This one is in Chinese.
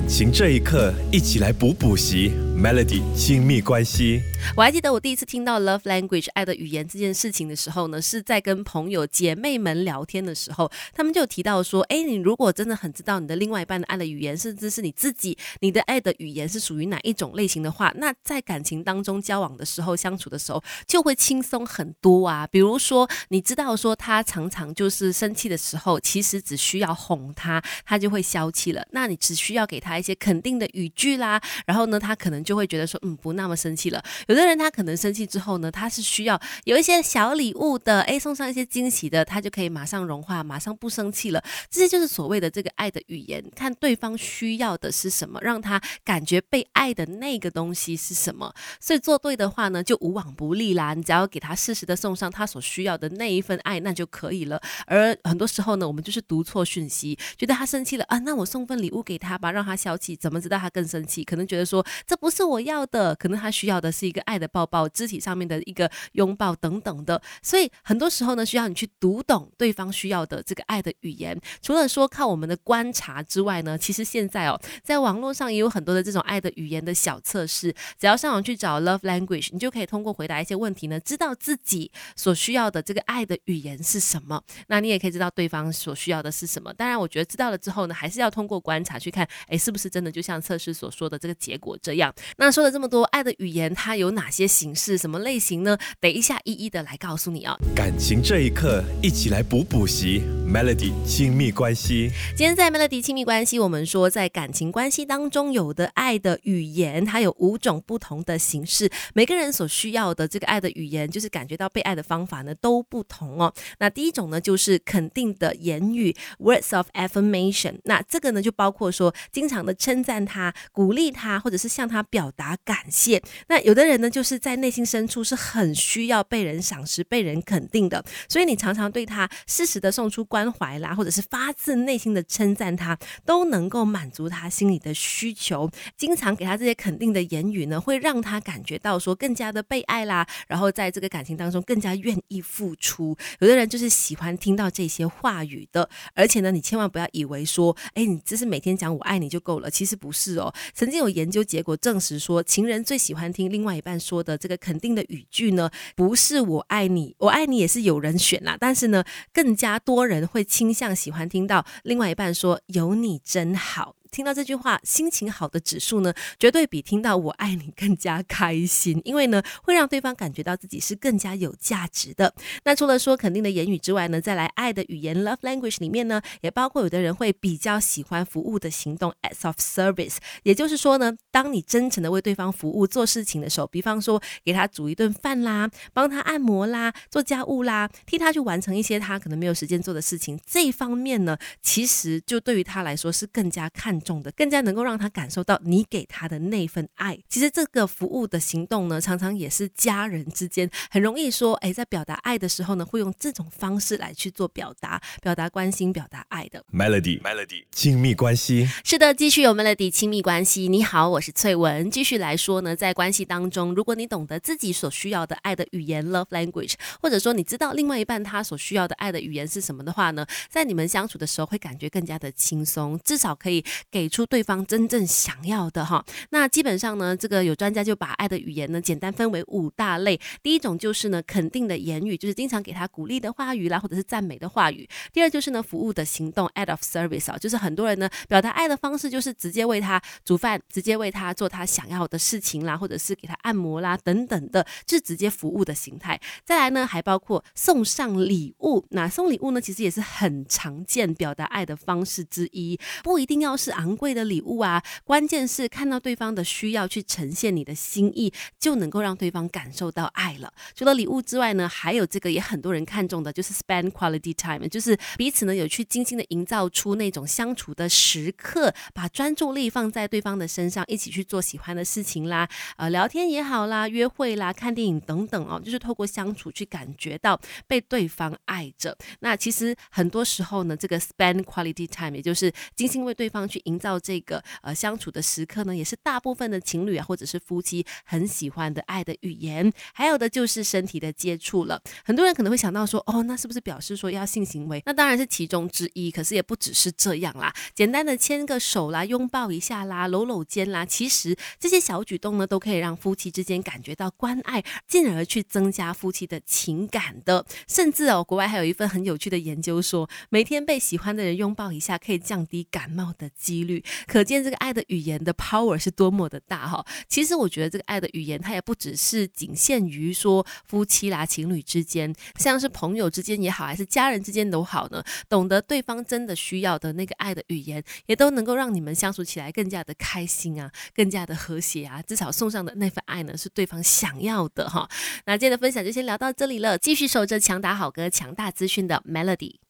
感情这一刻，一起来补补习。Melody 亲密关系。我还记得我第一次听到 love language 爱的语言这件事情的时候呢，是在跟朋友姐妹们聊天的时候，他们就提到说，哎，你如果真的很知道你的另外一半的爱的语言，甚至是你自己你的爱的语言是属于哪一种类型的话，那在感情当中交往的时候、相处的时候就会轻松很多啊。比如说，你知道说他常常就是生气的时候，其实只需要哄他，他就会消气了。那你只需要给他一些肯定的语句啦，然后呢，他可能就就会觉得说，嗯，不那么生气了。有的人他可能生气之后呢，他是需要有一些小礼物的，诶，送上一些惊喜的，他就可以马上融化，马上不生气了。这些就是所谓的这个爱的语言，看对方需要的是什么，让他感觉被爱的那个东西是什么。所以做对的话呢，就无往不利啦。你只要给他适时的送上他所需要的那一份爱，那就可以了。而很多时候呢，我们就是读错讯息，觉得他生气了啊，那我送份礼物给他吧，让他消气。怎么知道他更生气？可能觉得说这不是是我要的，可能他需要的是一个爱的抱抱、肢体上面的一个拥抱等等的。所以很多时候呢，需要你去读懂对方需要的这个爱的语言。除了说靠我们的观察之外呢，其实现在哦，在网络上也有很多的这种爱的语言的小测试。只要上网去找 love language，你就可以通过回答一些问题呢，知道自己所需要的这个爱的语言是什么。那你也可以知道对方所需要的是什么。当然，我觉得知道了之后呢，还是要通过观察去看，哎，是不是真的就像测试所说的这个结果这样？那说了这么多，爱的语言它有哪些形式、什么类型呢？等一下一一的来告诉你啊。感情这一刻，一起来补补习。Melody 亲密关系。今天在 Melody 亲密关系，我们说在感情关系当中有的爱的语言，它有五种不同的形式。每个人所需要的这个爱的语言，就是感觉到被爱的方法呢，都不同哦。那第一种呢，就是肯定的言语 （words of affirmation）。那这个呢，就包括说经常的称赞他、鼓励他，或者是向他表达感谢。那有的人呢，就是在内心深处是很需要被人赏识、被人肯定的，所以你常常对他适时的送出关。怀啦，或者是发自内心的称赞他，都能够满足他心里的需求。经常给他这些肯定的言语呢，会让他感觉到说更加的被爱啦，然后在这个感情当中更加愿意付出。有的人就是喜欢听到这些话语的，而且呢，你千万不要以为说，哎，你只是每天讲我爱你就够了，其实不是哦。曾经有研究结果证时说，情人最喜欢听另外一半说的这个肯定的语句呢，不是我爱你，我爱你也是有人选啦，但是呢，更加多人。会倾向喜欢听到另外一半说“有你真好”。听到这句话，心情好的指数呢，绝对比听到我爱你更加开心，因为呢，会让对方感觉到自己是更加有价值的。那除了说肯定的言语之外呢，再来爱的语言 love language 里面呢，也包括有的人会比较喜欢服务的行动 acts of service，也就是说呢，当你真诚的为对方服务做事情的时候，比方说给他煮一顿饭啦，帮他按摩啦，做家务啦，替他去完成一些他可能没有时间做的事情，这一方面呢，其实就对于他来说是更加看。重的，更加能够让他感受到你给他的那份爱。其实这个服务的行动呢，常常也是家人之间很容易说，哎，在表达爱的时候呢，会用这种方式来去做表达，表达关心，表达爱的。Melody，Melody，亲密关系。是的，继续有 Melody 亲密关系。你好，我是翠文。继续来说呢，在关系当中，如果你懂得自己所需要的爱的语言 （love language），或者说你知道另外一半他所需要的爱的语言是什么的话呢，在你们相处的时候会感觉更加的轻松，至少可以。给出对方真正想要的哈，那基本上呢，这个有专家就把爱的语言呢简单分为五大类。第一种就是呢肯定的言语，就是经常给他鼓励的话语啦，或者是赞美的话语。第二就是呢服务的行动，act of service 啊，就是很多人呢表达爱的方式就是直接为他煮饭，直接为他做他想要的事情啦，或者是给他按摩啦等等的，就是直接服务的形态。再来呢还包括送上礼物，那送礼物呢其实也是很常见表达爱的方式之一，不一定要是。昂贵的礼物啊，关键是看到对方的需要去呈现你的心意，就能够让对方感受到爱了。除了礼物之外呢，还有这个也很多人看重的，就是 spend quality time，就是彼此呢有去精心的营造出那种相处的时刻，把专注力放在对方的身上，一起去做喜欢的事情啦，呃，聊天也好啦，约会啦，看电影等等哦，就是透过相处去感觉到被对方爱着。那其实很多时候呢，这个 spend quality time，也就是精心为对方去。营造这个呃相处的时刻呢，也是大部分的情侣啊或者是夫妻很喜欢的爱的语言。还有的就是身体的接触了，很多人可能会想到说，哦，那是不是表示说要性行为？那当然是其中之一，可是也不只是这样啦。简单的牵个手啦，拥抱一下啦，搂搂肩啦，其实这些小举动呢，都可以让夫妻之间感觉到关爱，进而去增加夫妻的情感的。甚至哦，国外还有一份很有趣的研究说，每天被喜欢的人拥抱一下，可以降低感冒的机几率。可见这个爱的语言的 power 是多么的大哈。其实我觉得这个爱的语言，它也不只是仅限于说夫妻啦、情侣之间，像是朋友之间也好，还是家人之间都好呢。懂得对方真的需要的那个爱的语言，也都能够让你们相处起来更加的开心啊，更加的和谐啊。至少送上的那份爱呢，是对方想要的哈。那今天的分享就先聊到这里了，继续守着强打好歌、强大资讯的 Melody。